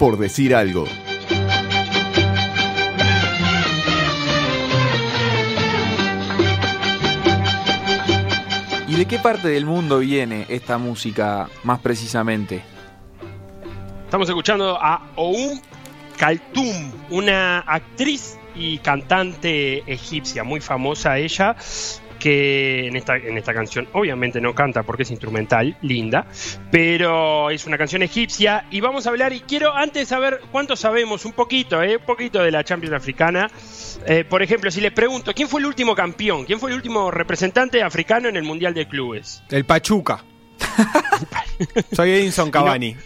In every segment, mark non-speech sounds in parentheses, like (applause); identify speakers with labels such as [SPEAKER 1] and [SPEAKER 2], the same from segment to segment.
[SPEAKER 1] por decir algo.
[SPEAKER 2] ¿Y de qué parte del mundo viene esta música más precisamente?
[SPEAKER 3] Estamos escuchando a Oum Kaltum, una actriz y cantante egipcia, muy famosa ella, que en esta, en esta canción obviamente no canta porque es instrumental, linda, pero es una canción egipcia y vamos a hablar y quiero antes saber cuánto sabemos, un poquito, ¿eh? un poquito de la Champions Africana. Eh, por ejemplo, si les pregunto, ¿quién fue el último campeón? ¿Quién fue el último representante africano en el Mundial de Clubes?
[SPEAKER 4] El Pachuca. (laughs) Soy Edinson Cavani.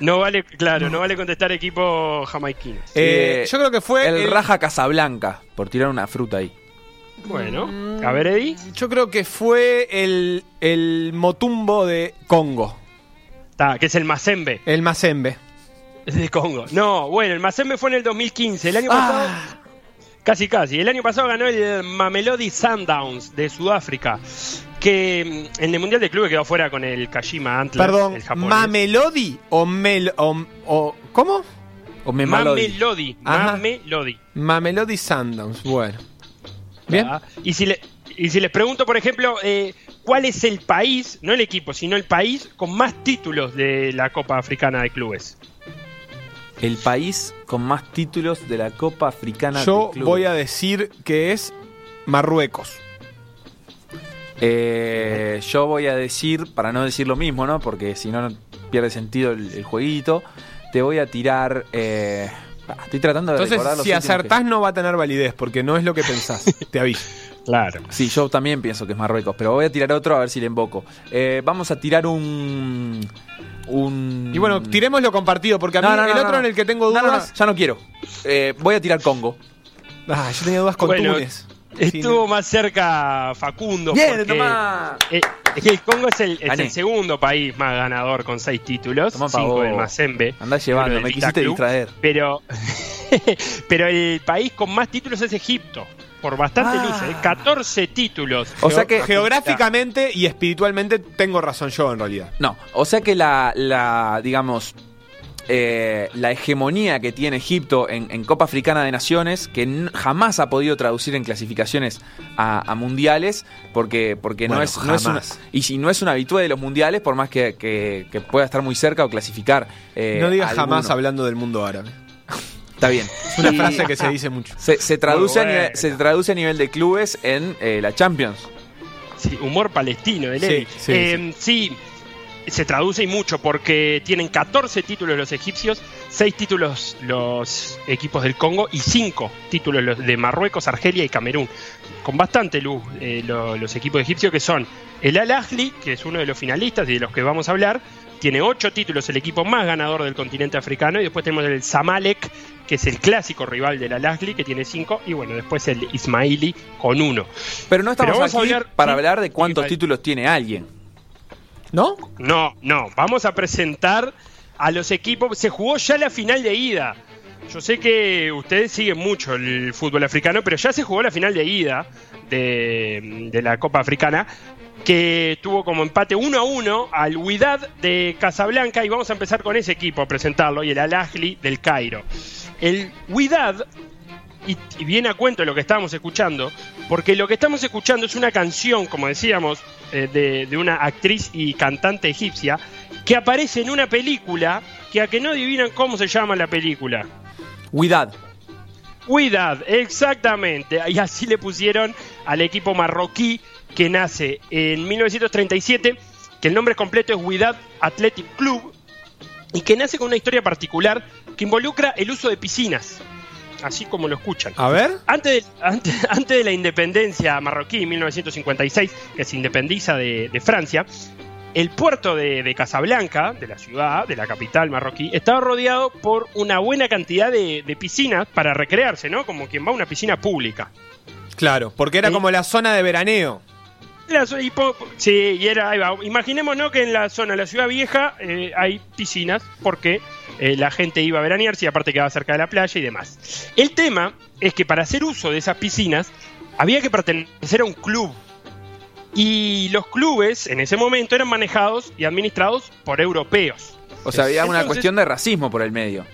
[SPEAKER 3] No vale, claro, no vale contestar equipo jamaiquino.
[SPEAKER 4] Eh, yo creo que fue
[SPEAKER 2] el,
[SPEAKER 4] el-
[SPEAKER 2] Raja Casablanca, por tirar una fruta ahí.
[SPEAKER 3] Bueno, a ver, Eddie.
[SPEAKER 4] Yo creo que fue el, el Motumbo de Congo.
[SPEAKER 3] Que es el Mazembe.
[SPEAKER 4] El Mazembe.
[SPEAKER 3] Es de Congo. No, bueno, el Mazembe fue en el 2015. El año pasado. Casi, casi. El año pasado ganó el Mamelodi Sundowns de Sudáfrica. Que mm, en el Mundial de Clubes quedó fuera con el Kashima Antlers.
[SPEAKER 4] Perdón,
[SPEAKER 3] el.
[SPEAKER 4] ¿Mamelodi o Mel... O, o- ¿Cómo?
[SPEAKER 2] O me malo.
[SPEAKER 3] Mamelodi.
[SPEAKER 4] Ajá.
[SPEAKER 3] Mamelodi.
[SPEAKER 4] Mamelodi Sundowns, bueno. Bien.
[SPEAKER 3] Ah, Y si, le- y si les pregunto, por ejemplo, eh, ¿cuál es el país, no el equipo, sino el país con más títulos de la Copa Africana de Clubes?
[SPEAKER 2] El país con más títulos de la Copa Africana.
[SPEAKER 4] Yo
[SPEAKER 2] de Clubes.
[SPEAKER 4] voy a decir que es Marruecos.
[SPEAKER 2] Eh, yo voy a decir, para no decir lo mismo, ¿no? Porque si no, no pierde sentido el, el jueguito. Te voy a tirar. eh, ah, estoy tratando de recordar
[SPEAKER 4] Entonces,
[SPEAKER 2] los
[SPEAKER 4] si acertás no va a tener validez, porque no es lo que pensás. (laughs) Te aviso.
[SPEAKER 3] Claro.
[SPEAKER 2] Sí, yo también pienso que es Marruecos, pero voy a tirar otro a ver si le invoco. Eh, vamos a tirar un. Un.
[SPEAKER 4] Y bueno, tiremos lo compartido, porque a mí
[SPEAKER 2] No, no, no,
[SPEAKER 4] el
[SPEAKER 2] no,
[SPEAKER 4] otro
[SPEAKER 2] no.
[SPEAKER 4] en el que tengo
[SPEAKER 2] No,
[SPEAKER 4] dudas...
[SPEAKER 2] no, no, ya no quiero. Eh, voy a tirar Congo.
[SPEAKER 4] Ah, yo tenía dudas con
[SPEAKER 3] Bueno,
[SPEAKER 4] Túnez.
[SPEAKER 3] Estuvo más cerca Facundo.
[SPEAKER 2] Bien,
[SPEAKER 3] porque, eh, es que el Congo es, el, es
[SPEAKER 2] Gané.
[SPEAKER 3] el segundo país más ganador con seis títulos,
[SPEAKER 2] Tomá
[SPEAKER 3] cinco del Mazembe.
[SPEAKER 2] Andá
[SPEAKER 3] uno
[SPEAKER 2] llevando, me
[SPEAKER 3] Vita
[SPEAKER 2] quisiste
[SPEAKER 3] Club,
[SPEAKER 2] distraer.
[SPEAKER 3] Pero, (laughs) pero el país con más títulos es Egipto, por bastante
[SPEAKER 2] Ah.
[SPEAKER 3] luz, ¿eh? 14 títulos.
[SPEAKER 2] O sea que.
[SPEAKER 4] Geográficamente y espiritualmente tengo razón yo, en realidad.
[SPEAKER 2] No, o sea que la, la digamos, eh, la hegemonía que tiene Egipto en, en Copa Africana de Naciones, que n- jamás ha podido traducir en clasificaciones a, a mundiales, porque, porque no, es, no es una,
[SPEAKER 4] jamás.
[SPEAKER 2] y si no es una habitual de los mundiales, por más que, que- que pueda estar muy cerca o clasificar. eh,
[SPEAKER 4] no digas jamás hablando del mundo árabe. (laughs)
[SPEAKER 2] Está bien.
[SPEAKER 4] Es una
[SPEAKER 2] Y
[SPEAKER 4] frase que se (laughs) dice mucho.
[SPEAKER 2] se, se traduce, a nivel, se traduce a nivel de clubes en eh, la Champions.
[SPEAKER 3] Sí, humor palestino de
[SPEAKER 4] Sí, sí,
[SPEAKER 3] Eh, sí, se traduce y mucho porque tienen 14 títulos los egipcios, 6 títulos los equipos del Congo y 5 títulos los de Marruecos, Argelia y Camerún. Con bastante luz eh, lo- los equipos egipcios que son el Al Ahly, que es uno de los finalistas y de los que vamos a hablar, tiene 8 títulos, el equipo más ganador del continente africano, y después tenemos el Zamalek, que es el clásico rival del Al Ahly, que tiene 5, y bueno, después el Ismaili con 1.
[SPEAKER 2] Pero no estamos
[SPEAKER 3] Pero vamos a
[SPEAKER 2] aquí
[SPEAKER 3] hablar-
[SPEAKER 2] para hablar de cuántos títulos tiene alguien.
[SPEAKER 4] ¿No?
[SPEAKER 3] No, no, vamos a presentar a los equipos. Se jugó ya la final de ida. Yo sé que ustedes siguen mucho el fútbol africano, pero ya se jugó la final de ida de, la Copa Africana, que tuvo como empate 1 a 1 al Wydad de Casablanca, y vamos a empezar con ese equipo a presentarlo, y el Al Ahly del Cairo. El Wydad y, y viene a cuento de lo que estábamos escuchando, porque lo que estamos escuchando es una canción, como decíamos, eh, de, de una actriz y cantante egipcia, que aparece en una película que a que no adivinan cómo se llama la película.
[SPEAKER 2] Widad.
[SPEAKER 3] Widad, exactamente. Y así le pusieron al equipo marroquí que nace en 1937, que el nombre completo es Widad Athletic Club, y que nace con una historia particular que involucra el uso de piscinas, así como lo escuchan.
[SPEAKER 4] A ver.
[SPEAKER 3] Antes de, antes, (laughs) antes de la independencia marroquí, en 1956, que se independiza de, de Francia, el puerto de, de Casablanca, de la ciudad, de la capital marroquí, estaba rodeado por una buena cantidad de, de piscinas para recrearse, ¿no? Como quien va a una piscina pública.
[SPEAKER 4] Claro, porque era
[SPEAKER 3] Sí.
[SPEAKER 4] como la zona de veraneo.
[SPEAKER 3] Y po- sí, y era, ahí va. Imaginémonos que en la zona de la ciudad vieja eh, hay piscinas porque eh, la gente iba a veranearse y aparte quedaba cerca de la playa y demás. El tema es que para hacer uso de esas piscinas había que pertenecer a un club. Y los clubes en ese momento eran manejados y administrados por europeos.
[SPEAKER 2] O sea, había una cuestión de racismo por el medio.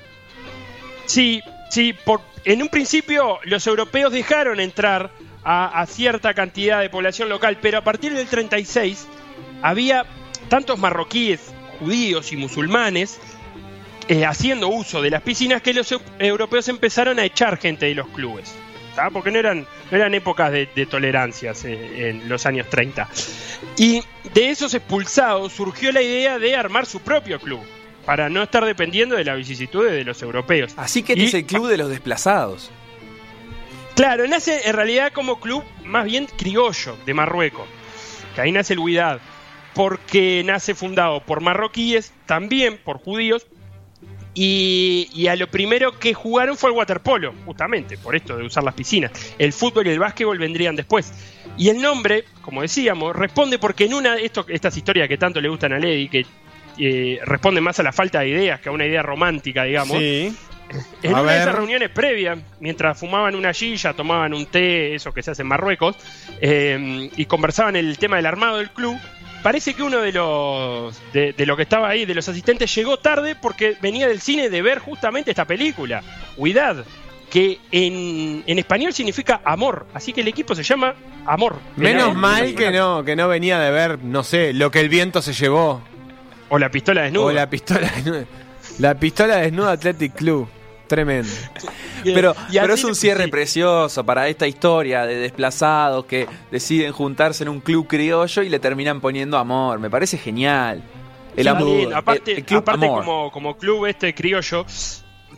[SPEAKER 3] Sí, sí, por, en un principio los europeos dejaron entrar a, a cierta cantidad de población local, pero a partir del 36 había tantos marroquíes, judíos y musulmanes eh, haciendo uso de las piscinas que los eu- europeos empezaron a echar gente de los clubes. ¿tá? Porque no eran, no eran épocas de, de tolerancias eh, en los años 30. Y de esos expulsados surgió la idea de armar su propio club, para no estar dependiendo de las vicisitudes de los europeos.
[SPEAKER 2] Así que este
[SPEAKER 3] Y-
[SPEAKER 2] es el club de los desplazados.
[SPEAKER 3] Claro, nace en realidad como club más bien criollo de Marruecos, que ahí nace el Huidad, porque nace fundado por marroquíes, también por judíos, y, a lo primero que jugaron fue el waterpolo, justamente, por esto de usar las piscinas. El fútbol y el básquetbol vendrían después. Y el nombre, como decíamos, responde porque en una de estas historias que tanto le gustan a Lady, que eh, responden más a la falta de ideas que a una idea romántica, digamos,
[SPEAKER 4] Sí.
[SPEAKER 3] En
[SPEAKER 4] A
[SPEAKER 3] una de esas reuniones previas, mientras fumaban una gilla, tomaban un té, eso que se hace en Marruecos, eh, y conversaban el tema del armado del club, parece que uno de los de, de lo que estaba ahí, de los asistentes, llegó tarde porque venía del cine de ver justamente esta película, Huidad, que en, en español significa amor, así que el equipo se llama Amor.
[SPEAKER 4] Menos
[SPEAKER 3] Era-
[SPEAKER 4] mal que no, que no venía de ver, no sé, lo que el viento se llevó.
[SPEAKER 3] O la pistola desnuda.
[SPEAKER 4] O la pistola desnuda. La pistola desnuda Athletic Club. Tremendo.
[SPEAKER 2] Pero,
[SPEAKER 3] Y
[SPEAKER 2] pero es un cierre
[SPEAKER 3] sí.
[SPEAKER 2] precioso para esta historia de desplazados que deciden juntarse en un club criollo y le terminan poniendo amor. Me parece genial. El amor.
[SPEAKER 3] bien, Aparte,
[SPEAKER 2] el- el club
[SPEAKER 3] aparte
[SPEAKER 2] amor.
[SPEAKER 3] como, como club este criollo,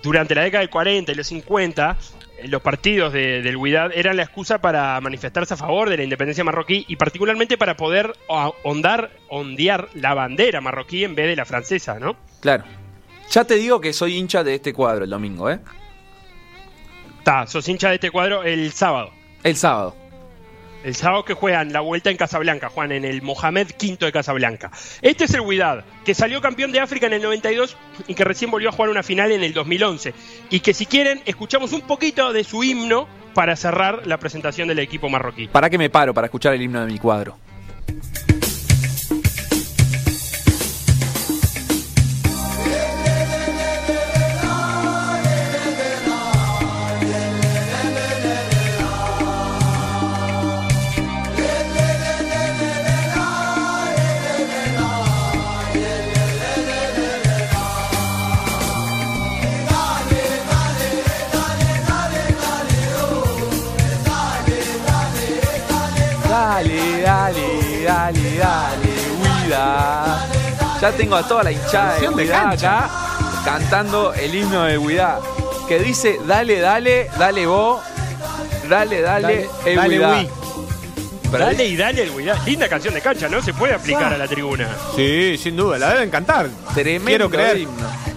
[SPEAKER 3] durante la década del 40 y los 50, eh, los partidos de, del Huidad eran la excusa para manifestarse a favor de la independencia marroquí y particularmente para poder ondar, ondear la bandera marroquí en vez de la francesa, ¿no?
[SPEAKER 2] Claro. Ya te digo que soy hincha de este cuadro el domingo, ¿eh?
[SPEAKER 3] Está, sos hincha de este cuadro el sábado.
[SPEAKER 2] El sábado.
[SPEAKER 3] El sábado que juegan la vuelta en Casablanca, Juan, en el Mohamed V de Casablanca. Este es el Huidad, que salió campeón de África en el 92 y que recién volvió a jugar una final en el 2011. Y que si quieren, escuchamos un poquito de su himno para cerrar la presentación del equipo marroquí.
[SPEAKER 2] ¿Para qué me paro para escuchar el himno de mi cuadro? Dale, dale, Huida. Ya tengo a toda la hinchada de acá cantando el himno de Huida. Que dice, dale, dale, dale vos, dale, dale,
[SPEAKER 4] Dale,
[SPEAKER 2] el
[SPEAKER 4] dale,
[SPEAKER 2] Huida.
[SPEAKER 4] Hui.
[SPEAKER 2] Pero
[SPEAKER 3] Dale y dale el Huidad. Linda canción de cancha, ¿no? Se puede aplicar a la tribuna.
[SPEAKER 4] Sí, sin duda, la deben cantar.
[SPEAKER 2] Tremendo
[SPEAKER 4] Quiero creer.
[SPEAKER 2] himno.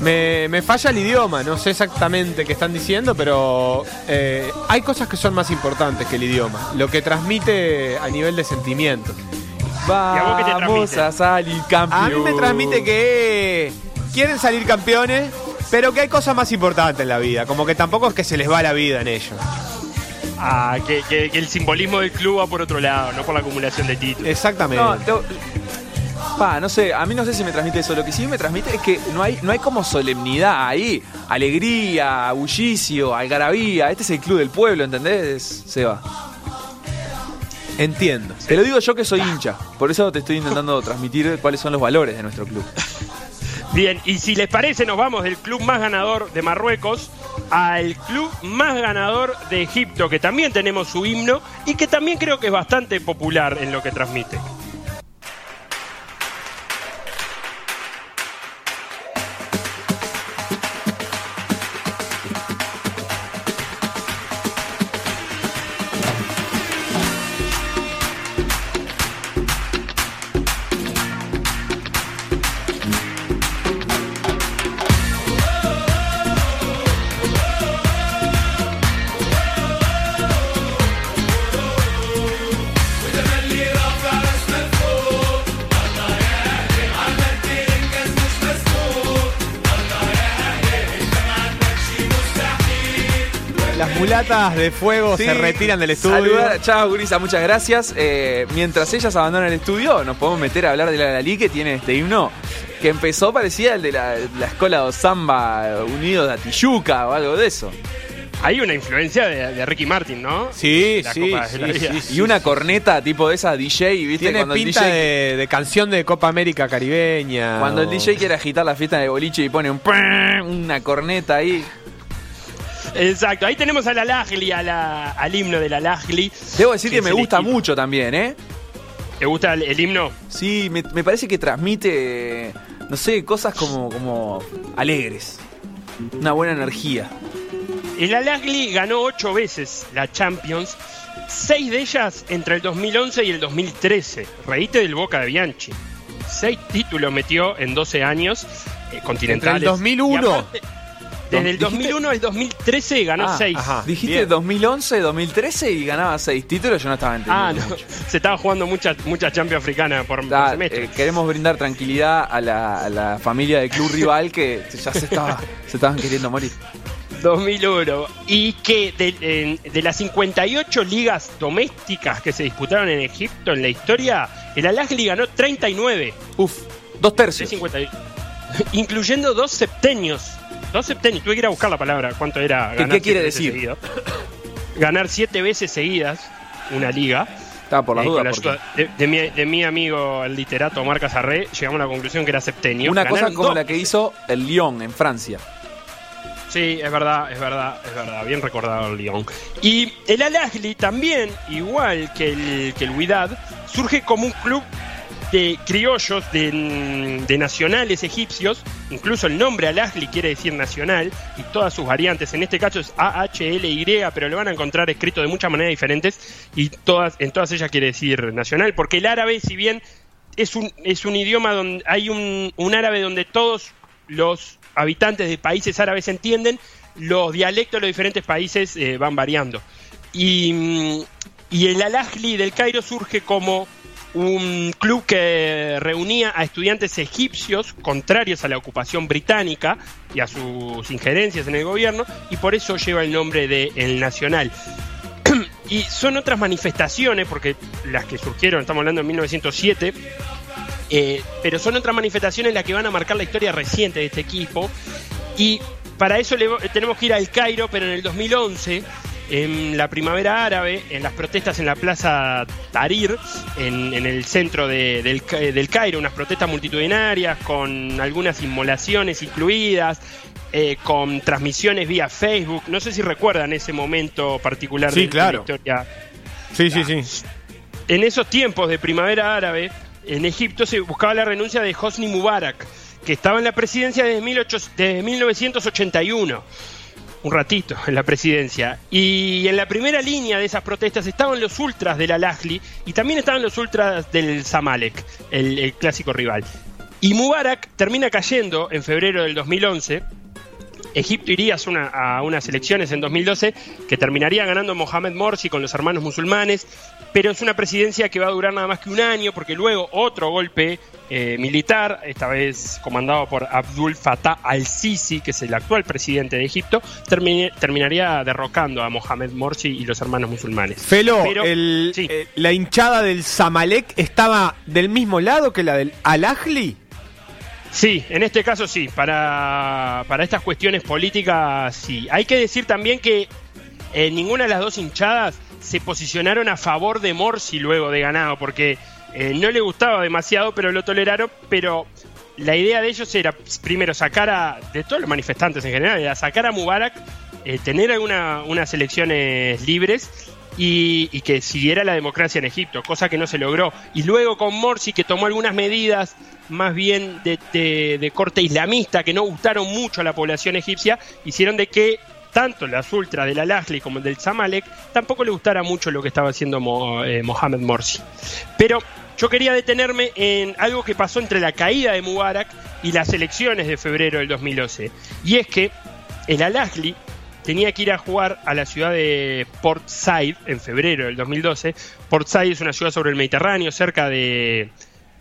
[SPEAKER 4] Me, me falla el idioma, no sé exactamente qué están diciendo, pero eh, hay cosas que son más importantes que el idioma. Lo que transmite a nivel de
[SPEAKER 3] a te
[SPEAKER 2] Vamos
[SPEAKER 3] transmite?
[SPEAKER 2] a salir campeón.
[SPEAKER 4] A mí me transmite que quieren salir campeones, pero que hay cosas más importantes en la vida. Como que tampoco es que se les va la vida en ello.
[SPEAKER 3] Ah, que, que- que el simbolismo del club va por otro lado, no por la acumulación de títulos.
[SPEAKER 4] Exactamente.
[SPEAKER 2] No, te- pa, no sé, a mí no sé si me transmite eso. Lo que sí me transmite es que no hay, no hay como solemnidad ahí. Alegría, bullicio, algarabía. Este es el club del pueblo, ¿entendés, Seba?
[SPEAKER 4] Entiendo.
[SPEAKER 2] Te lo digo yo que soy hincha. Por eso te estoy intentando (laughs) transmitir cuáles son los valores de nuestro club.
[SPEAKER 3] Bien, y si les parece, nos vamos del club más ganador de Marruecos al club más ganador de Egipto, que también tenemos su himno y que también creo que es bastante popular en lo que transmite.
[SPEAKER 4] Mulatas de fuego
[SPEAKER 2] Sí,
[SPEAKER 4] se retiran del estudio.
[SPEAKER 2] saludar- Chao, Gurisa, muchas gracias. Eh, mientras ellas abandonan el estudio, nos podemos meter a hablar de la Lali que tiene este himno que empezó parecía el de la, la escuela de Samba Unidos de Atiyuca o algo de eso.
[SPEAKER 3] Hay una influencia de, de Ricky Martin, ¿no?
[SPEAKER 4] Sí,
[SPEAKER 3] La
[SPEAKER 4] sí,
[SPEAKER 3] Copa de
[SPEAKER 4] sí,
[SPEAKER 3] la Vida.
[SPEAKER 4] sí, sí.
[SPEAKER 2] Y una corneta tipo de esa DJ, ¿viste?
[SPEAKER 4] Tiene
[SPEAKER 2] cuando
[SPEAKER 4] pinta
[SPEAKER 2] el DJ,
[SPEAKER 4] de, de canción de Copa América caribeña.
[SPEAKER 2] Cuando el DJ quiere agitar la fiesta de boliche y pone un una corneta ahí.
[SPEAKER 3] Exacto, ahí tenemos a la Lagli, a la- al himno de la Lagli.
[SPEAKER 2] Debo decir que me gusta
[SPEAKER 3] equipo.
[SPEAKER 2] mucho también, ¿eh?
[SPEAKER 3] ¿Te gusta el, el himno?
[SPEAKER 2] Sí, me, me parece que transmite, no sé, cosas como, como alegres. Una buena energía.
[SPEAKER 3] El Al-Ahly ganó ocho veces la Champions, seis de ellas entre el 2011 y el 2013. Reíte del Boca de Bianchi. Seis títulos metió en 12 años eh, continentales.
[SPEAKER 4] Entre el 2001.
[SPEAKER 3] Y aparte, desde el
[SPEAKER 2] Dijiste-
[SPEAKER 3] 2001 al 2013 ganó
[SPEAKER 2] Ah,
[SPEAKER 3] seis.
[SPEAKER 4] ajá.
[SPEAKER 2] Dijiste
[SPEAKER 4] Bien.
[SPEAKER 2] 2011, 2013 y ganaba seis títulos, yo no estaba entendiendo.
[SPEAKER 3] Ah, no.
[SPEAKER 2] mucho. (laughs)
[SPEAKER 3] Se estaba jugando muchas muchas Champions africanas por, por
[SPEAKER 2] Ah,
[SPEAKER 3] semestre.
[SPEAKER 2] eh, queremos brindar tranquilidad a la, a la familia del club rival que ya se, estaba, se estaban queriendo morir.
[SPEAKER 3] 2001. Y que de, en- de las 58 ligas domésticas que se disputaron en Egipto en la historia, el Al-Ahly ganó 39.
[SPEAKER 2] Uf, dos
[SPEAKER 3] de
[SPEAKER 2] tercios. (laughs)
[SPEAKER 3] 58. Incluyendo dos septenios. Dos septenios. Tuve que ir a buscar la palabra. ¿Cuánto era
[SPEAKER 2] ¿Qué-
[SPEAKER 3] ganar
[SPEAKER 2] qué quiere decir?
[SPEAKER 3] seguido. Ganar siete veces seguidas una liga.
[SPEAKER 2] Estaba por las
[SPEAKER 3] Eh, la
[SPEAKER 2] porque
[SPEAKER 3] ayuda de, de mi, de mi amigo el literato Omar Casarré, llegamos a la conclusión que era septenio.
[SPEAKER 2] Una cosa como la que hizo el Lyon en Francia.
[SPEAKER 3] Sí, es verdad, es verdad, es verdad. Bien recordado el Lyon. Y el Al-Ahly también, igual que el, que el Wydad, surge como un club de criollos, de, de nacionales egipcios. Incluso el nombre Al-Ahly quiere decir nacional y todas sus variantes. En este caso es A-H-L-Y, pero lo van a encontrar escrito de muchas maneras diferentes y todas, en todas ellas quiere decir nacional. Porque el árabe, si bien es un, es un idioma donde hay un, un árabe donde todos los habitantes de países árabes entienden, los dialectos de los diferentes países eh, van variando. Y, y el Al-Ahly del Cairo surge como un club que reunía a estudiantes egipcios contrarios a la ocupación británica y a sus injerencias en el gobierno, y por eso lleva el nombre de El Nacional. (clears throat) y son otras manifestaciones, porque las que surgieron, estamos hablando de 1907, eh, pero son otras manifestaciones las que van a marcar la historia reciente de este equipo. Y para eso le- tenemos que ir al Cairo, pero en el 2011, en la primavera árabe, en las protestas en la plaza Tahrir, en, en el centro de- del, del Cairo, unas protestas multitudinarias con algunas inmolaciones incluidas. eh, con transmisiones vía Facebook. No sé si recuerdan ese momento particular
[SPEAKER 4] Sí,
[SPEAKER 3] de- de
[SPEAKER 4] claro.
[SPEAKER 3] la historia
[SPEAKER 4] Sí, sí, sí.
[SPEAKER 3] en esos tiempos de primavera árabe, en Egipto se buscaba la renuncia de Hosni Mubarak, que estaba en la presidencia desde, 18 desde 1981. Un ratito en la presidencia. Y en la primera línea de esas protestas estaban los ultras del Al-Ahly y también estaban los ultras del Zamalek, el, clásico rival. Y Mubarak termina cayendo en febrero del 2011 Egipto iría a unas elecciones en 2012 que terminaría ganando Mohamed Morsi con los hermanos musulmanes, pero es una presidencia que va a durar nada más que un año porque luego otro golpe eh, militar, esta vez comandado por Abdul Fattah al-Sisi, que es el actual presidente de Egipto, termine- terminaría derrocando a Mohamed Morsi y los hermanos musulmanes.
[SPEAKER 4] Felo,
[SPEAKER 3] Pero-
[SPEAKER 4] el-
[SPEAKER 3] sí.
[SPEAKER 4] eh, la hinchada del Zamalek estaba del mismo lado que la del Al-Ahly.
[SPEAKER 3] Sí, en este caso sí, para, para estas cuestiones políticas sí. Hay que decir también que eh, ninguna de las dos hinchadas se posicionaron a favor de Morsi luego de ganado, porque eh, no le gustaba demasiado, pero lo toleraron, pero la idea de ellos era primero sacar a, de todos los manifestantes en general, era sacar a Mubarak, eh, tener alguna, unas elecciones libres y, que siguiera la democracia en Egipto, cosa que no se logró. Y luego con Morsi, que tomó algunas medidas más bien de, de- de corte islamista, que no gustaron mucho a la población egipcia, hicieron de que tanto las ultras del Al-Ahly como el del Zamalek tampoco le gustara mucho lo que estaba haciendo eh, Mohamed Morsi. Pero yo quería detenerme en algo que pasó entre la caída de Mubarak y las elecciones de febrero del 2012. Y es que el Al-Ahly tenía que ir a jugar a la ciudad de Port Said en febrero del 2012. Port Said es una ciudad sobre el Mediterráneo, cerca de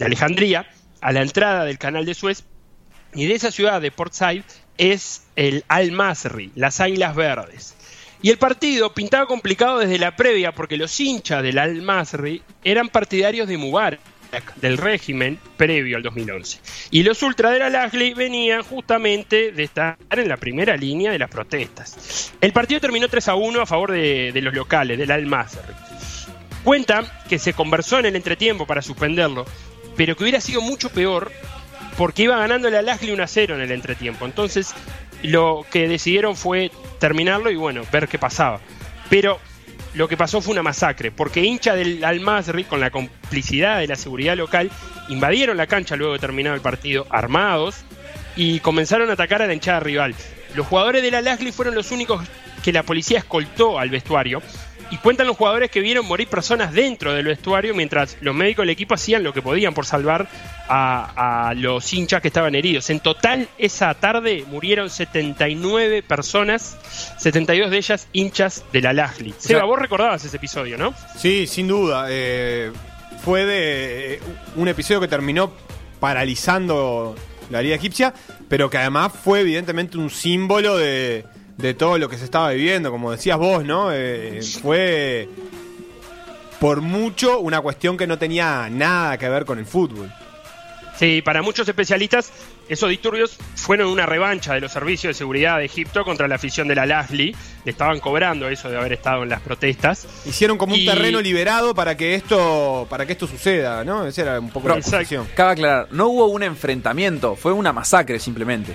[SPEAKER 3] Alejandría, a la entrada del canal de Suez. Y de esa ciudad de Port Said es el Al-Masri, las Águilas Verdes. Y el partido pintaba complicado desde la previa porque los hinchas del Al-Masri eran partidarios de Mubarak, del régimen previo al 2011. Y los ultra del Al-Ahly venían justamente de estar en la primera línea de las protestas. El partido terminó 3 a 1 a favor de, de los locales, del Al-Masri. Cuenta que se conversó en el entretiempo para suspenderlo, pero que hubiera sido mucho peor porque iba ganando el Al-Ahly 1 a 0 en el entretiempo. Entonces, lo que decidieron fue terminarlo y bueno, ver qué pasaba. Pero lo que pasó fue una masacre, porque hincha del Al-Masri, con la complicidad de la seguridad local, invadieron la cancha luego de terminar el partido armados y comenzaron a atacar a la hinchada rival. Los jugadores del Al-Ahly fueron los únicos que la policía escoltó al vestuario y cuentan los jugadores que vieron morir personas dentro del vestuario mientras los médicos del equipo hacían lo que podían por salvar a, a los hinchas que estaban heridos. En total, esa tarde murieron 79 personas, 72 de ellas hinchas del Al-Ahly. Seba, vos recordabas ese episodio, ¿no?
[SPEAKER 4] Sí, sin duda. eh, fue de eh, un episodio que terminó paralizando la liga egipcia, pero que además fue evidentemente un símbolo de, de todo lo que se estaba viviendo, como decías vos, ¿no? Eh, fue por mucho una cuestión que no tenía nada que ver con el fútbol.
[SPEAKER 3] Sí, para muchos especialistas, esos disturbios fueron una revancha de los servicios de seguridad de Egipto contra la afición de la Lasli. Le estaban cobrando eso de haber estado en las protestas.
[SPEAKER 4] Hicieron como un terreno liberado para que esto para que esto suceda, ¿no? Esa era un poco la
[SPEAKER 3] Exacto.
[SPEAKER 4] posición.
[SPEAKER 2] Cabe aclarar, no hubo un enfrentamiento, fue una masacre simplemente.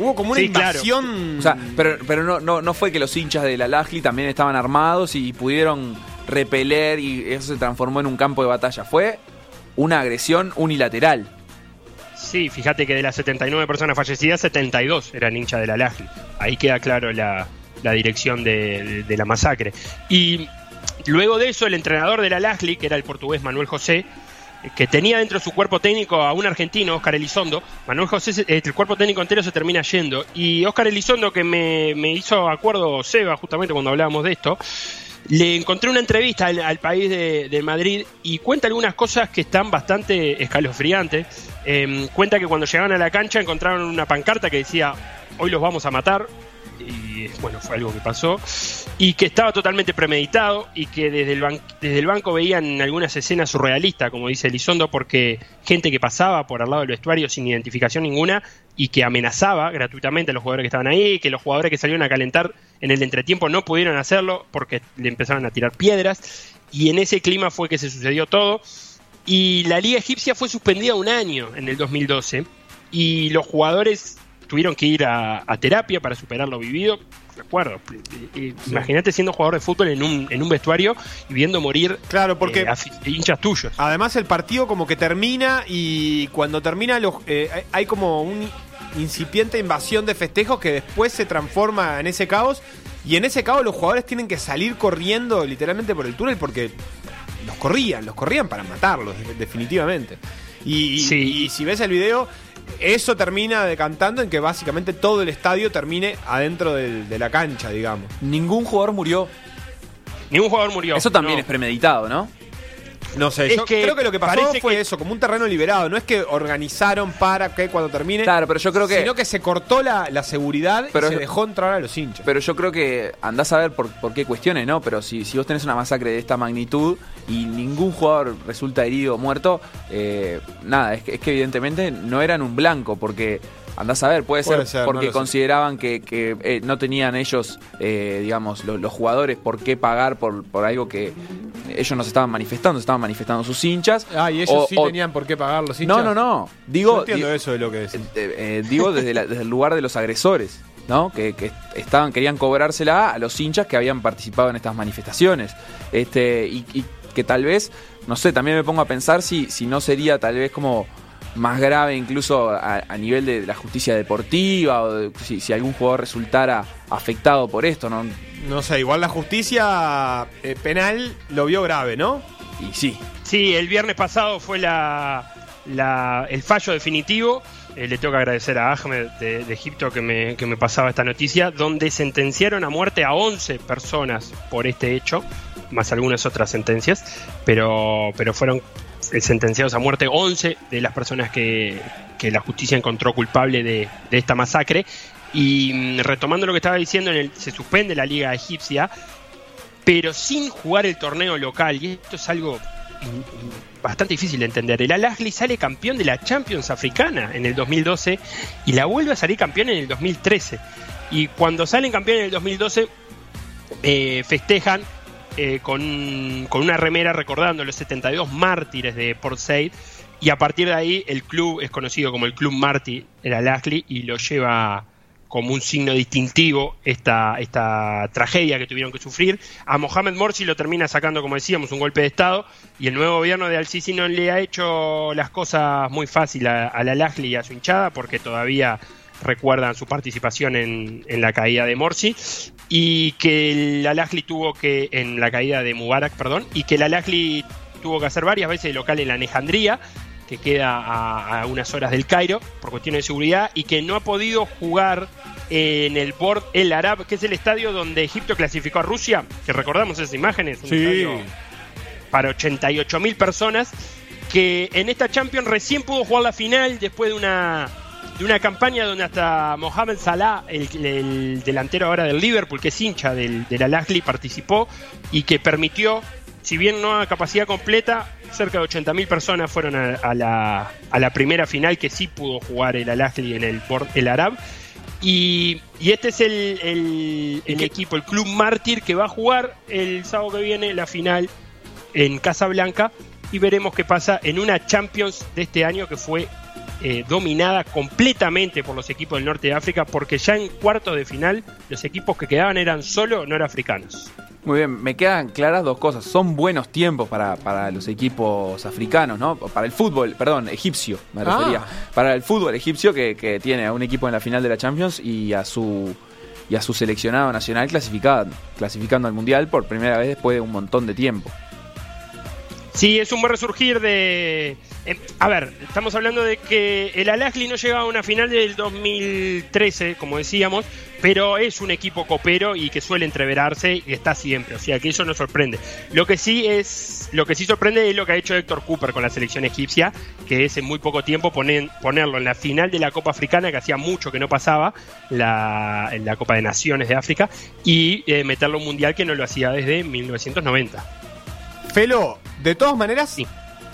[SPEAKER 4] Hubo como una
[SPEAKER 3] Sí, claro.
[SPEAKER 4] invasión.
[SPEAKER 2] O sea, pero, pero no, no, no fue que los hinchas de la Lajli también estaban armados y pudieron repeler y eso se transformó en un campo de batalla. Fue una agresión unilateral.
[SPEAKER 3] Sí, fíjate que de las 79 personas fallecidas, 72 eran hinchas de la Lasli. Ahí queda claro la, la dirección de, de- de la masacre. Y luego de eso, el entrenador de la Lasli, que era el portugués Manuel José, que tenía dentro de su cuerpo técnico a un argentino, Oscar Elizondo, Manuel José, el cuerpo técnico entero se termina yendo. Y Oscar Elizondo, que me, me hizo acuerdo Seba justamente cuando hablábamos de esto, le encontré una entrevista al, al país de, de Madrid y cuenta algunas cosas que están bastante escalofriantes. Em, cuenta que cuando llegaban a la cancha encontraron una pancarta que decía, hoy los vamos a matar. Y bueno, fue algo que pasó. Y que estaba totalmente premeditado y que desde el, desde el banco veían algunas escenas surrealistas, como dice Elizondo, porque gente que pasaba por al lado del vestuario sin identificación ninguna y que amenazaba gratuitamente a los jugadores que estaban ahí, que los jugadores que salieron a calentar en el entretiempo no pudieron hacerlo porque le empezaron a tirar piedras. Y en ese clima fue que se sucedió todo. Y la liga egipcia fue suspendida un año en el 2012 y los jugadores tuvieron que ir a, a terapia para superar lo vivido. Recuerdo, eh, imagínate siendo jugador de fútbol en un, en un vestuario y viendo morir
[SPEAKER 4] Claro, porque
[SPEAKER 3] eh, hinchas tuyos.
[SPEAKER 4] además el partido como que termina y cuando termina los, eh, hay- como un incipiente invasión de festejos que después se transforma en ese caos y en ese caos los jugadores tienen que salir corriendo literalmente por el túnel porque los corrían, los corrían para matarlos de- definitivamente. Y, y-
[SPEAKER 3] Sí.
[SPEAKER 4] y si ves el video, eso termina decantando en que básicamente todo el estadio termine adentro del- de la cancha, digamos.
[SPEAKER 2] Ningún jugador murió.
[SPEAKER 3] Ningún jugador murió.
[SPEAKER 2] Eso también
[SPEAKER 3] no.
[SPEAKER 2] es premeditado, ¿no?
[SPEAKER 4] No sé,
[SPEAKER 3] Es
[SPEAKER 4] yo
[SPEAKER 3] que
[SPEAKER 4] creo que lo que pasó fue
[SPEAKER 3] que-
[SPEAKER 4] eso, como un terreno liberado. No es que organizaron para que cuando termine.
[SPEAKER 2] Claro, pero yo creo que-
[SPEAKER 4] Sino que se cortó la, la seguridad
[SPEAKER 2] Pero
[SPEAKER 4] y se dejó entrar a los hinchas.
[SPEAKER 2] Pero yo creo que andás a ver por, por qué cuestiones, ¿no? Pero si, si vos tenés una masacre de esta magnitud y ningún jugador resulta herido o muerto, eh, nada, es que, es que evidentemente no eran un blanco, porque andás a ver, puede,
[SPEAKER 4] Puede
[SPEAKER 2] ser,
[SPEAKER 4] ser, no
[SPEAKER 2] porque
[SPEAKER 4] sé.
[SPEAKER 2] consideraban que, que, eh, no tenían ellos, eh, digamos, lo- los jugadores por qué pagar por, por algo que ellos no se estaban manifestando, estaban manifestando sus hinchas.
[SPEAKER 4] Ah, y ellos
[SPEAKER 2] O-
[SPEAKER 4] sí
[SPEAKER 2] o-
[SPEAKER 4] tenían por qué pagar los hinchas.
[SPEAKER 2] No, no, no. Digo,
[SPEAKER 4] No entiendo
[SPEAKER 2] di-
[SPEAKER 4] eso de lo que decís.
[SPEAKER 2] eh, eh, digo desde, la- desde el lugar de los agresores, ¿no? Que, que estaban, querían cobrársela a los hinchas que habían participado en estas manifestaciones. Este, y, y que tal vez, no sé, también me pongo a pensar si, si no sería tal vez como más grave incluso a, a nivel de la justicia deportiva o de- si, si algún jugador resultara afectado por esto, ¿no?
[SPEAKER 4] No sé, igual la justicia eh, penal lo vio grave, ¿no?
[SPEAKER 2] Y sí,
[SPEAKER 3] Sí, el viernes pasado fue la, la- el fallo definitivo. Eh, le tengo que agradecer a Ahmed de, de Egipto que me, que me pasaba esta noticia, donde sentenciaron a muerte a 11 personas por este hecho, más algunas otras sentencias, pero, pero fueron sentenciados a muerte 11 de las personas que, que la justicia encontró culpable de, de esta masacre. Y mm, retomando lo que estaba diciendo, se suspende la liga egipcia, pero sin jugar el torneo local. Y esto es algo mm, bastante difícil de entender. El Al-Ahly sale campeón de la Champions africana en el 2012 y la vuelve a salir campeón en el 2013. Y cuando salen campeón en el 2012, eh, festejan eh, con, con, una remera recordando los 72 mártires de Port Said. Y a partir de ahí, el club es conocido como el Club Mártir, el Al-Ahly, y lo lleva como un signo distintivo esta, esta tragedia que tuvieron que sufrir. A Mohamed Morsi lo termina sacando, como decíamos, un golpe de Estado y el nuevo gobierno de Al-Sisi no le ha hecho las cosas muy fáciles a, a la y a su hinchada porque todavía recuerdan su participación en, en la caída de Morsi y que el Al-Ahly tuvo que, en la caída de Mubarak, perdón, y que el Al-Ahly tuvo que hacer varias veces local en la Alejandría que queda a, a, unas horas del Cairo por cuestiones de seguridad y que no ha podido jugar en el Bord El Arab, que es el estadio donde Egipto clasificó a Rusia, que recordamos esas imágenes, un
[SPEAKER 4] Sí.
[SPEAKER 3] estadio para 88 mil personas, que en esta Champions recién pudo jugar la final después de una de una campaña donde hasta Mohamed Salah, el, el delantero ahora del Liverpool, que es hincha del, del Al-Ahly, participó y que permitió, si bien no a capacidad completa, cerca de 80.000 personas fueron a, a la, a la primera final que sí pudo jugar el Al-Ahly en el, el Arab. Y, y este es el, el- el equipo, el Club Mártir, que va a jugar el sábado que viene la final en Casablanca y veremos qué pasa en una Champions de este año que fue eh, dominada completamente por los equipos del norte de África porque ya en cuartos de final los equipos que quedaban eran solo norafricanos.
[SPEAKER 2] Muy bien, me quedan claras dos cosas. Son buenos tiempos para, para los equipos africanos, ¿no? Para el fútbol, perdón, egipcio, me
[SPEAKER 4] Ah.
[SPEAKER 2] refería. Para el fútbol egipcio que, que tiene a un equipo en la final de la Champions y a su y a su seleccionado nacional clasificado, clasificando al Mundial por primera vez después de un montón de tiempo.
[SPEAKER 3] Sí, es un buen resurgir de... eh, a ver, estamos hablando de que el Al-Ahly no llegaba a una final del 2013, como decíamos, pero es un equipo copero y que suele entreverarse y está siempre, o sea que eso no sorprende. Lo que sí es, lo que sí sorprende es lo que ha hecho Héctor Cooper con la selección egipcia, que es en muy poco tiempo poner- ponerlo en la final de la Copa Africana, que hacía mucho que no pasaba, la Copa de Naciones de África, y eh, meterlo en un mundial que no lo hacía desde 1990.
[SPEAKER 4] Felo, de todas maneras,
[SPEAKER 3] Sí.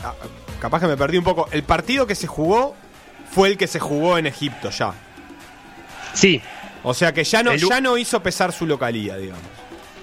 [SPEAKER 4] ah, capaz que me perdí un poco. El partido que se jugó fue el que se jugó en Egipto ya.
[SPEAKER 3] Sí,
[SPEAKER 4] O sea que ya no,
[SPEAKER 3] El
[SPEAKER 4] ya no hizo pesar su localía, digamos.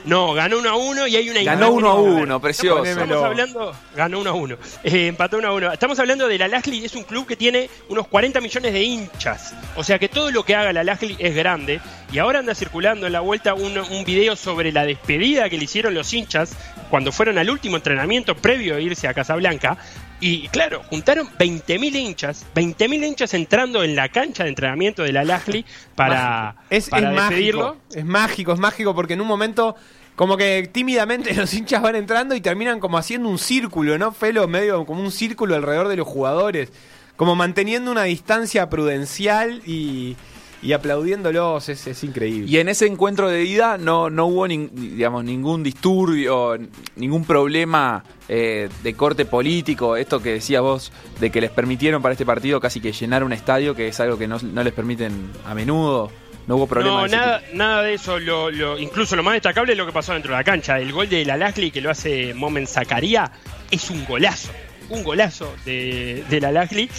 [SPEAKER 3] No, ganó 1 a 1 y hay una
[SPEAKER 2] Ganó
[SPEAKER 3] imagen-
[SPEAKER 2] 1 a
[SPEAKER 3] ver,
[SPEAKER 2] 1, precioso.
[SPEAKER 3] Estamos hablando, ganó 1 a 1, eh, empató 1 a 1. Estamos hablando del Al-Ahly, es un club que tiene unos 40 millones de hinchas. O sea que todo lo que haga el Al-Ahly es grande. Y ahora anda circulando en la vuelta un, un video sobre la despedida que le hicieron los hinchas cuando fueron al último entrenamiento previo a irse a Casablanca. Y claro, juntaron 20.000 hinchas, 20.000 hinchas entrando en la cancha de entrenamiento del Al-Ahly para,
[SPEAKER 4] Es,
[SPEAKER 3] para
[SPEAKER 4] es
[SPEAKER 3] despedirlo.
[SPEAKER 4] mágico. Es mágico, es mágico porque en un momento, como que tímidamente (laughs) los hinchas van entrando y terminan como haciendo un círculo, ¿no? Felo, medio como un círculo alrededor de los jugadores. Como manteniendo una distancia prudencial y, y aplaudiéndolos. Es, es increíble.
[SPEAKER 2] Y en ese encuentro de ida no, no hubo nin- digamos, ningún disturbio, ningún problema eh, de corte político. Esto que decías vos, de que les permitieron para este partido casi que llenar un estadio, que es algo que no, no les permiten a menudo. No hubo problema.
[SPEAKER 3] No,
[SPEAKER 2] de
[SPEAKER 3] nada,
[SPEAKER 2] tipo.
[SPEAKER 3] nada de eso. Lo, lo- incluso lo más destacable es lo que pasó dentro de la cancha. El gol de Al-Ahly que lo hace Momen Zakaria es un golazo. Un golazo de, del Al-Ahly.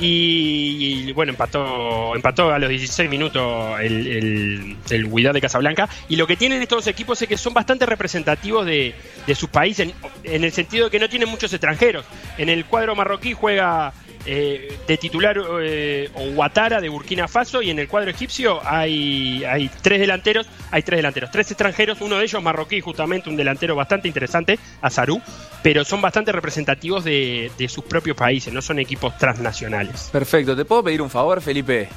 [SPEAKER 3] Y, y, bueno, empató, empató a los 16 minutos el, el, el Wydad de Casablanca. Y lo que tienen estos equipos es que son bastante representativos de, de sus países, en, en el sentido de que no tienen muchos extranjeros. En el cuadro marroquí juega eh, de titular eh, Ouattara de Burkina Faso y en el cuadro egipcio hay, hay tres delanteros, hay tres delanteros, tres extranjeros, uno de ellos marroquí, justamente un delantero bastante interesante, Azarú, pero son bastante representativos de, de sus propios países, no son equipos transnacionales.
[SPEAKER 2] Perfecto. ¿Te puedo pedir un favor, Felipe?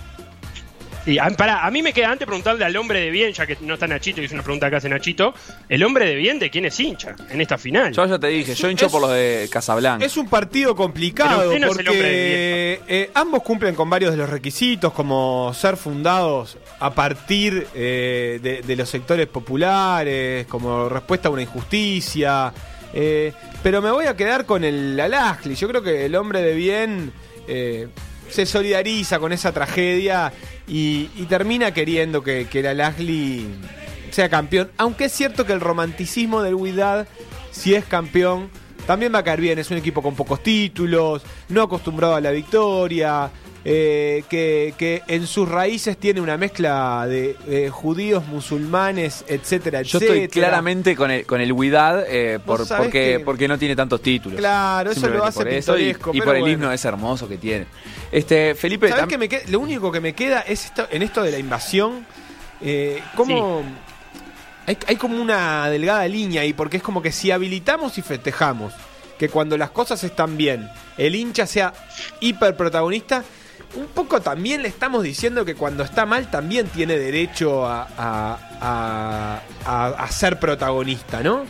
[SPEAKER 3] Y a, pará, a mí me queda antes preguntarle al hombre de bien, ya que no está Nachito y es una pregunta que hace Nachito, el hombre de bien de quién es hincha en esta final.
[SPEAKER 2] Yo ya te dije, yo hincho
[SPEAKER 4] Es-
[SPEAKER 2] por los de Casablanca.
[SPEAKER 4] Es un partido complicado
[SPEAKER 3] no
[SPEAKER 4] porque eh, ambos cumplen con varios de los requisitos, como ser fundados a partir eh, de, de los sectores populares, como respuesta a una injusticia. eh, pero me voy a quedar con el Al-Ahly. Yo creo que el hombre de bien eh, se solidariza con esa tragedia y, termina queriendo que, que el Al-Ahly sea campeón. Aunque es cierto que el romanticismo del Wydad, si es campeón, también va a caer bien. Es un equipo con pocos títulos, no acostumbrado a la victoria. Eh, que, que en sus raíces tiene una mezcla de eh, judíos, musulmanes, etcétera,
[SPEAKER 2] Yo estoy claramente con el, con el Wydad eh, por, porque,
[SPEAKER 4] que-
[SPEAKER 2] porque no tiene tantos títulos.
[SPEAKER 4] Claro, eso lo hace
[SPEAKER 2] por eso y,
[SPEAKER 4] pintoresco,
[SPEAKER 2] y
[SPEAKER 4] pero
[SPEAKER 2] por el himno ese hermoso que tiene. Este, Felipe,
[SPEAKER 4] ¿Sabés
[SPEAKER 2] tam-
[SPEAKER 4] qué me queda? Lo único que me queda es esto, en esto de la invasión, eh, cómo hay, hay como una delgada línea ahí, porque es como que si habilitamos y festejamos que cuando las cosas están bien, el hincha sea hiper protagonista, un poco también le estamos diciendo que cuando está mal también tiene derecho a, a- a- ser protagonista, ¿no?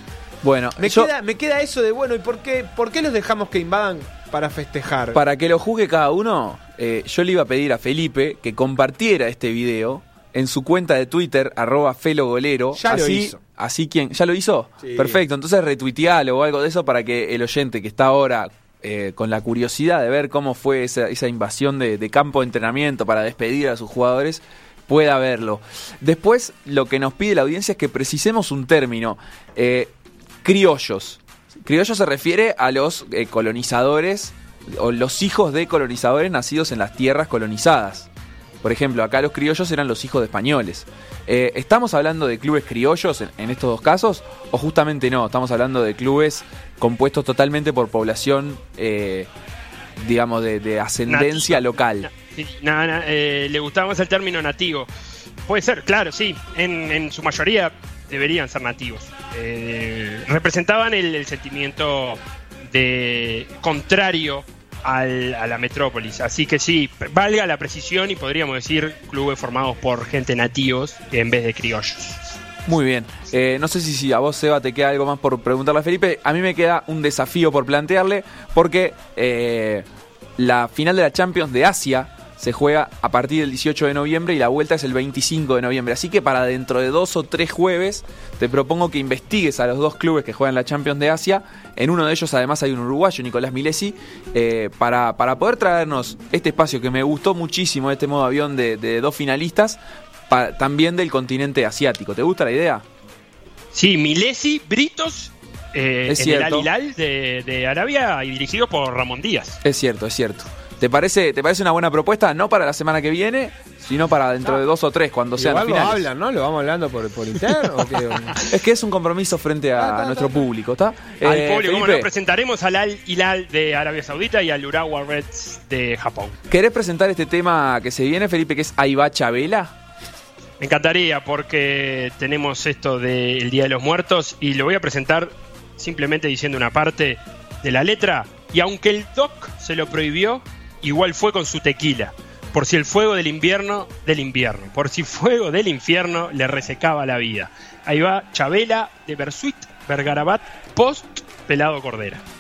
[SPEAKER 2] bueno,
[SPEAKER 4] Me,
[SPEAKER 2] yo-
[SPEAKER 4] queda, me queda eso de, bueno, ¿y por qué, por qué los dejamos que invadan para festejar?
[SPEAKER 2] Para que lo juzgue cada uno, eh, yo le iba a pedir a Felipe que compartiera este video en su cuenta de Twitter, arroba felogolero.
[SPEAKER 4] Ya lo hizo.
[SPEAKER 2] Así quien, ¿Ya lo hizo?
[SPEAKER 4] Sí.
[SPEAKER 2] Perfecto, entonces retuitealo o algo de eso para que el oyente que está ahora eh, con la curiosidad de ver cómo fue esa, invasión de, de campo de entrenamiento para despedir a sus jugadores pueda verlo. Después, lo que nos pide la audiencia es que precisemos un término. Eh, criollos. Criollos se refiere a los eh, colonizadores o los hijos de colonizadores nacidos en las tierras colonizadas. Por ejemplo, acá los criollos eran los hijos de españoles. Eh, ¿Estamos hablando de clubes criollos en, en estos dos casos? ¿O justamente no? Estamos hablando de clubes compuestos totalmente por población, eh, digamos, de, de ascendencia local.
[SPEAKER 3] Sí, na- na- eh, le gustaba más el término nativo. Puede ser, claro, sí. En, en su mayoría deberían ser nativos. Eh, representaban el, el sentimiento de contrario al- a la metrópolis. Así que sí, valga la precisión y podríamos decir clubes formados por gente nativos en vez de criollos.
[SPEAKER 2] Muy bien. Eh, no sé si, a vos, Seba, te queda algo más por preguntarle a Felipe. A mí me queda un desafío por plantearle, porque eh, la final de la Champions de Asia se juega a partir del 18 de noviembre y la vuelta es el 25 de noviembre. Así que para dentro de dos o tres jueves te propongo que investigues a los dos clubes que juegan la Champions de Asia. En uno de ellos además hay un uruguayo, Nicolás Milesi, eh, para, para poder traernos este espacio que me gustó muchísimo, este modo avión de, de dos finalistas, pa- también del continente asiático. ¿Te gusta la idea?
[SPEAKER 3] Sí, Milesi, Britos, eh,
[SPEAKER 2] Es
[SPEAKER 3] en el. Al Hilal de, de Arabia y dirigidos por Ramón Díaz.
[SPEAKER 2] Es cierto, es cierto. ¿Te parece, ¿Te parece una buena propuesta? No para la semana que viene, sino para dentro de dos o tres, cuando sean
[SPEAKER 4] Igual lo
[SPEAKER 2] finales.
[SPEAKER 4] hablan, ¿no? ¿Lo vamos hablando por, por interno? ¿o qué? (laughs)
[SPEAKER 2] Es que es un compromiso frente a
[SPEAKER 4] Ah,
[SPEAKER 2] nuestro público, ¿está?
[SPEAKER 3] al
[SPEAKER 2] Eh,
[SPEAKER 3] público, como
[SPEAKER 2] Felipe,
[SPEAKER 3] no, presentaremos al Al Hilal de Arabia Saudita y al Urawa Reds de Japón.
[SPEAKER 2] ¿Querés presentar este tema que se viene, Felipe, que es Aiba Chabela?
[SPEAKER 3] Me encantaría porque tenemos esto del Día de los Muertos y lo voy a presentar simplemente diciendo una parte de la letra. Y aunque el doc se lo prohibió, igual fue con su tequila. Por si el fuego del invierno, del invierno. Por si fuego del infierno le resecaba la vida. Ahí va Chabela de Bersuit, Vergarabat, post Pelado Cordera.